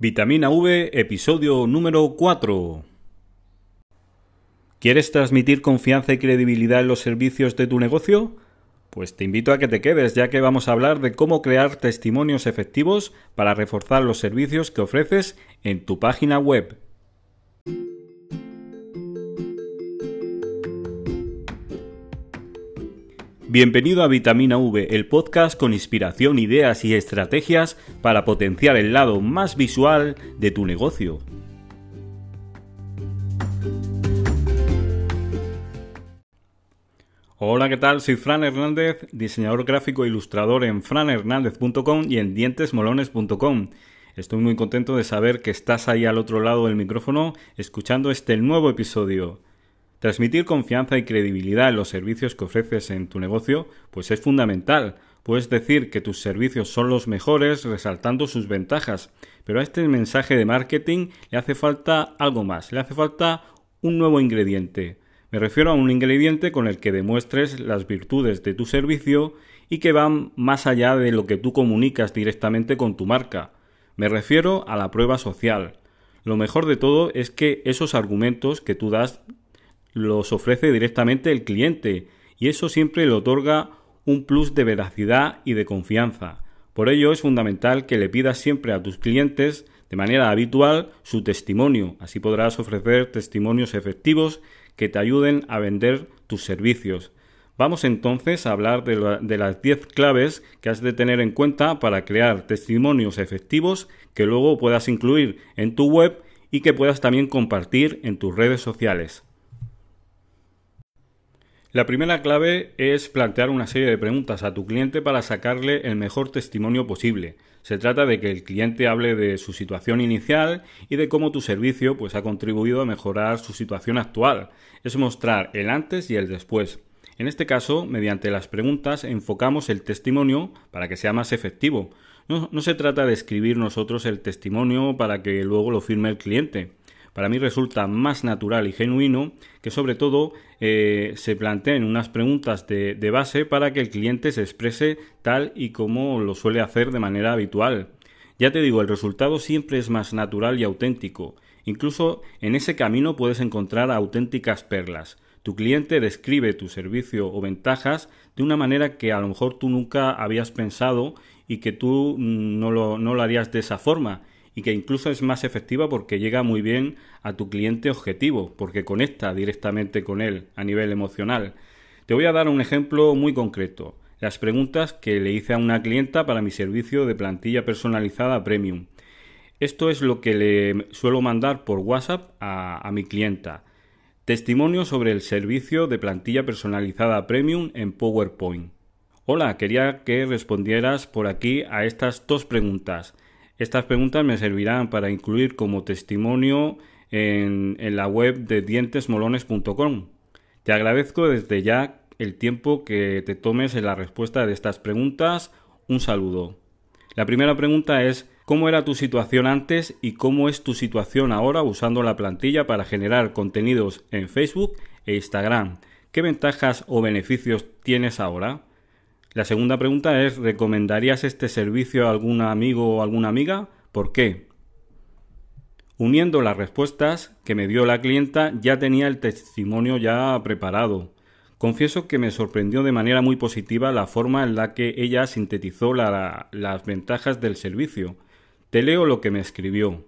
Vitamina V, episodio número 4. ¿Quieres transmitir confianza y credibilidad en los servicios de tu negocio? Pues te invito a que te quedes ya que vamos a hablar de cómo crear testimonios efectivos para reforzar los servicios que ofreces en tu página web. Bienvenido a Vitamina V, el podcast con inspiración, ideas y estrategias para potenciar el lado más visual de tu negocio. Hola, ¿qué tal? Soy Fran Hernández, diseñador gráfico e ilustrador en franhernandez.com y en dientesmolones.com. Estoy muy contento de saber que estás ahí al otro lado del micrófono escuchando este nuevo episodio. Transmitir confianza y credibilidad en los servicios que ofreces en tu negocio, pues es fundamental. Puedes decir que tus servicios son los mejores resaltando sus ventajas, pero a este mensaje de marketing le hace falta algo más, le hace falta un nuevo ingrediente. Me refiero a un ingrediente con el que demuestres las virtudes de tu servicio y que van más allá de lo que tú comunicas directamente con tu marca. Me refiero a la prueba social. Lo mejor de todo es que esos argumentos que tú das los ofrece directamente el cliente y eso siempre le otorga un plus de veracidad y de confianza. Por ello es fundamental que le pidas siempre a tus clientes de manera habitual su testimonio. Así podrás ofrecer testimonios efectivos que te ayuden a vender tus servicios. Vamos entonces a hablar de, las 10 claves que has de tener en cuenta para crear testimonios efectivos que luego puedas incluir en tu web y que puedas también compartir en tus redes sociales. La primera clave es plantear una serie de preguntas a tu cliente para sacarle el mejor testimonio posible. Se trata de que el cliente hable de su situación inicial y de cómo tu servicio pues, ha contribuido a mejorar su situación actual. Es mostrar el antes y el después. En este caso, mediante las preguntas, enfocamos el testimonio para que sea más efectivo. No, no se trata de escribir nosotros el testimonio para que luego lo firme el cliente para mí resulta más natural y genuino que sobre todo eh, se planteen unas preguntas de, de base para que el cliente se exprese tal y como lo suele hacer de manera habitual. Ya te digo, el resultado siempre es más natural y auténtico. Incluso en ese camino puedes encontrar auténticas perlas. Tu cliente describe tu servicio o ventajas de una manera que a lo mejor tú nunca habías pensado y que tú no lo, no lo harías de esa forma y que incluso es más efectiva porque llega muy bien a tu cliente objetivo, porque conecta directamente con él a nivel emocional. Te voy a dar un ejemplo muy concreto. Las preguntas que le hice a una clienta para mi servicio de plantilla personalizada premium. Esto es lo que le suelo mandar por WhatsApp a, mi clienta. Testimonio sobre el servicio de plantilla personalizada premium en PowerPoint. Hola, quería que respondieras por aquí a estas dos preguntas. Estas preguntas me servirán para incluir como testimonio en, la web de dientesmolones.com. Te agradezco desde ya el tiempo que te tomes en la respuesta de estas preguntas. Un saludo. La primera pregunta es ¿Cómo era tu situación antes y cómo es tu situación ahora usando la plantilla para generar contenidos en Facebook e Instagram? ¿Qué ventajas o beneficios tienes ahora? La segunda pregunta es, ¿recomendarías este servicio a algún amigo o alguna amiga? ¿Por qué? Uniendo las respuestas que me dio la clienta, ya tenía el testimonio ya preparado. Confieso que me sorprendió de manera muy positiva la forma en la que ella sintetizó las ventajas del servicio. Te leo lo que me escribió.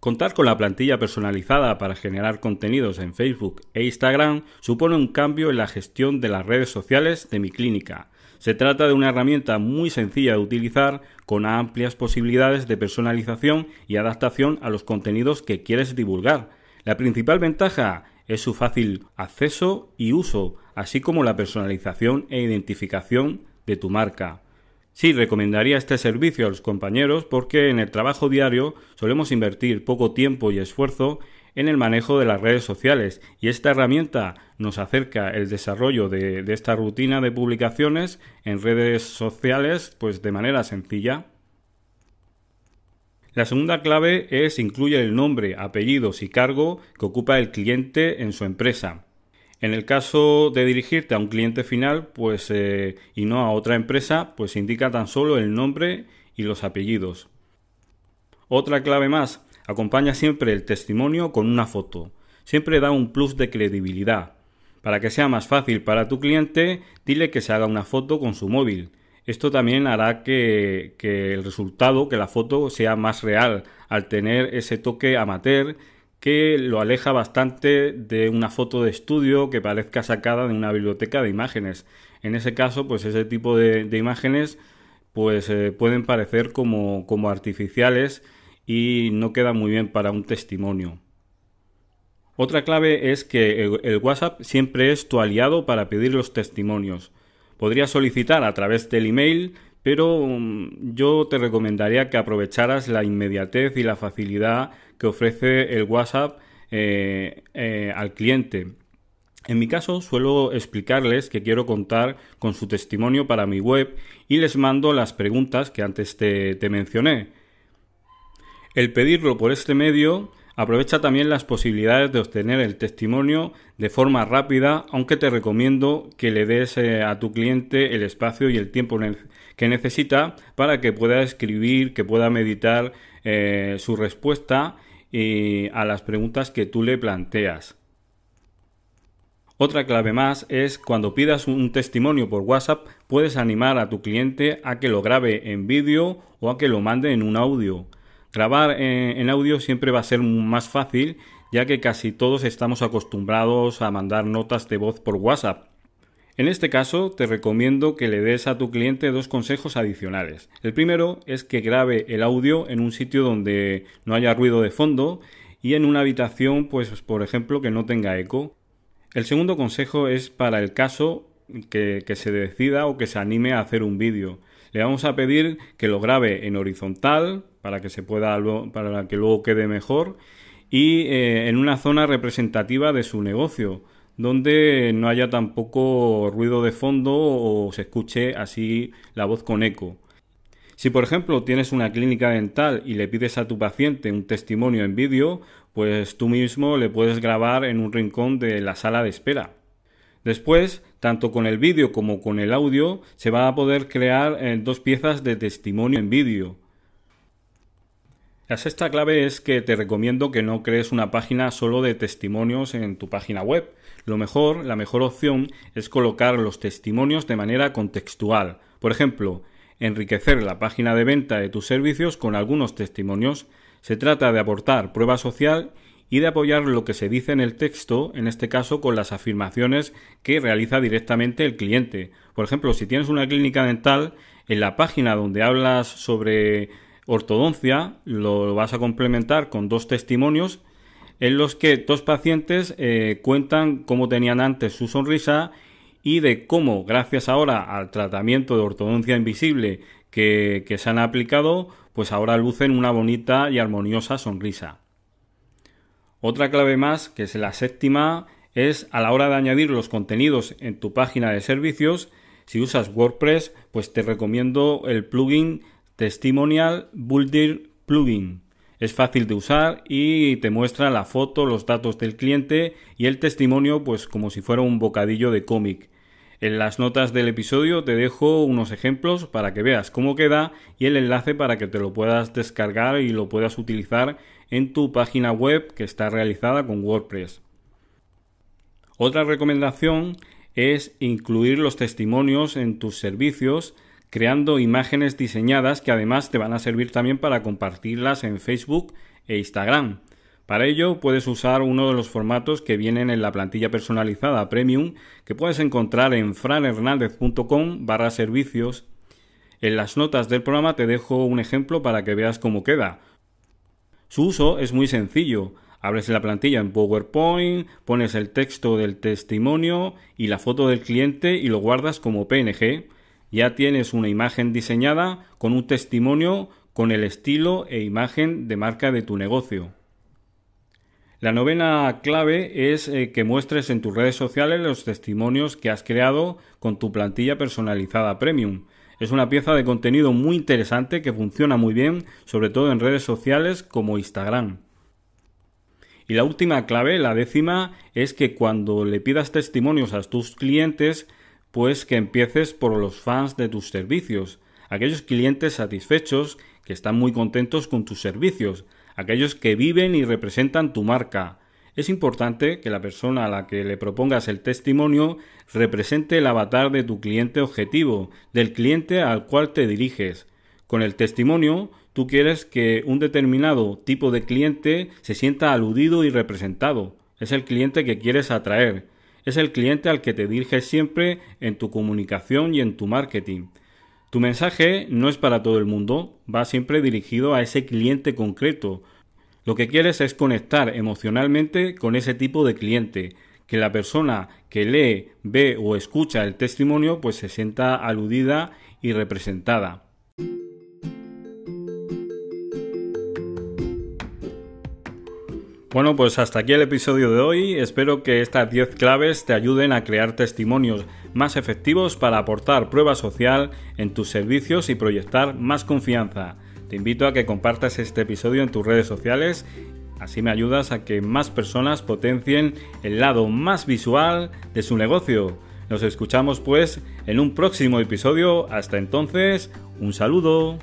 Contar con la plantilla personalizada para generar contenidos en Facebook e Instagram supone un cambio en la gestión de las redes sociales de mi clínica se trata de una herramienta muy sencilla de utilizar con amplias posibilidades de personalización y adaptación a los contenidos que quieres divulgar. La principal ventaja es su fácil acceso y uso, así como la personalización e identificación de tu marca. Sí, recomendaría este servicio a los compañeros porque en el trabajo diario solemos invertir poco tiempo y esfuerzo en el manejo de las redes sociales y esta herramienta nos acerca el desarrollo de, esta rutina de publicaciones en redes sociales pues de manera sencilla. La segunda clave es incluir el nombre, apellidos y cargo que ocupa el cliente en su empresa. En el caso de dirigirte a un cliente final, pues eh, y no a otra empresa, pues indica tan solo el nombre y los apellidos. Otra clave más, acompaña siempre el testimonio con una foto. Siempre da un plus de credibilidad. Para que sea más fácil para tu cliente, dile que se haga una foto con su móvil. Esto también hará que, el resultado, que la foto sea más real, al tener ese toque amateur que lo aleja bastante de una foto de estudio que parezca sacada de una biblioteca de imágenes. En ese caso, pues ese tipo de, imágenes pues eh, pueden parecer como, como artificiales y no queda muy bien para un testimonio. Otra clave es que el, WhatsApp siempre es tu aliado para pedir los testimonios. Podrías solicitar a través del email, pero mm, yo te recomendaría que aprovecharas la inmediatez y la facilidad que ofrece el WhatsApp eh, eh, al cliente. En mi caso suelo explicarles que quiero contar con su testimonio para mi web y les mando las preguntas que antes te, mencioné. El pedirlo por este medio aprovecha también las posibilidades de obtener el testimonio de forma rápida, aunque te recomiendo que le des eh, a tu cliente el espacio y el tiempo que necesita para que pueda escribir, que pueda meditar su respuesta a las preguntas que tú le planteas. Otra clave más es cuando pidas un testimonio por WhatsApp puedes animar a tu cliente a que lo grabe en vídeo o a que lo mande en un audio. Grabar en audio siempre va a ser más fácil ya que casi todos estamos acostumbrados a mandar notas de voz por WhatsApp. En este caso, te recomiendo que le des a tu cliente dos consejos adicionales. El primero es que grabe el audio en un sitio donde no haya ruido de fondo y en una habitación, pues por ejemplo, que no tenga eco. El segundo consejo es para el caso que, se decida o que se anime a hacer un vídeo. Le vamos a pedir que lo grabe en horizontal para que se pueda para que luego quede mejor y eh, en una zona representativa de su negocio donde no haya tampoco ruido de fondo o se escuche así la voz con eco. Si por ejemplo tienes una clínica dental y le pides a tu paciente un testimonio en vídeo, pues tú mismo le puedes grabar en un rincón de la sala de espera. Después, tanto con el vídeo como con el audio, se va a poder crear eh, dos piezas de testimonio en vídeo. La sexta clave es que te recomiendo que no crees una página solo de testimonios en tu página web, lo mejor, la mejor opción es colocar los testimonios de manera contextual. Por ejemplo, enriquecer la página de venta de tus servicios con algunos testimonios. Se trata de aportar prueba social y de apoyar lo que se dice en el texto, en este caso con las afirmaciones que realiza directamente el cliente. Por ejemplo, si tienes una clínica dental, en la página donde hablas sobre ortodoncia, lo vas a complementar con dos testimonios en los que dos pacientes eh, cuentan cómo tenían antes su sonrisa y de cómo, gracias ahora al tratamiento de ortodoncia invisible que, que se han aplicado, pues ahora lucen una bonita y armoniosa sonrisa. Otra clave más, que es la séptima, es a la hora de añadir los contenidos en tu página de servicios, si usas WordPress, pues te recomiendo el plugin Testimonial Builder Plugin. Es fácil de usar y te muestra la foto, los datos del cliente y el testimonio pues como si fuera un bocadillo de cómic. En las notas del episodio te dejo unos ejemplos para que veas cómo queda y el enlace para que te lo puedas descargar y lo puedas utilizar en tu página web que está realizada con WordPress. Otra recomendación es incluir los testimonios en tus servicios creando imágenes diseñadas que además te van a servir también para compartirlas en Facebook e Instagram. Para ello puedes usar uno de los formatos que vienen en la plantilla personalizada Premium que puedes encontrar en franhernandez.com barra servicios. En las notas del programa te dejo un ejemplo para que veas cómo queda. Su uso es muy sencillo. Abres la plantilla en PowerPoint, pones el texto del testimonio y la foto del cliente y lo guardas como PNG ya tienes una imagen diseñada con un testimonio con el estilo e imagen de marca de tu negocio. La novena clave es eh, que muestres en tus redes sociales los testimonios que has creado con tu plantilla personalizada premium. Es una pieza de contenido muy interesante que funciona muy bien, sobre todo en redes sociales como Instagram. Y la última clave, la décima, es que cuando le pidas testimonios a tus clientes, pues que empieces por los fans de tus servicios, aquellos clientes satisfechos que están muy contentos con tus servicios, aquellos que viven y representan tu marca. Es importante que la persona a la que le propongas el testimonio represente el avatar de tu cliente objetivo, del cliente al cual te diriges. Con el testimonio, tú quieres que un determinado tipo de cliente se sienta aludido y representado. Es el cliente que quieres atraer. Es el cliente al que te diriges siempre en tu comunicación y en tu marketing. Tu mensaje no es para todo el mundo, va siempre dirigido a ese cliente concreto. Lo que quieres es conectar emocionalmente con ese tipo de cliente, que la persona que lee, ve o escucha el testimonio pues se sienta aludida y representada. Bueno, pues hasta aquí el episodio de hoy. Espero que estas 10 claves te ayuden a crear testimonios más efectivos para aportar prueba social en tus servicios y proyectar más confianza. Te invito a que compartas este episodio en tus redes sociales, así me ayudas a que más personas potencien el lado más visual de su negocio. Nos escuchamos pues en un próximo episodio. Hasta entonces, un saludo.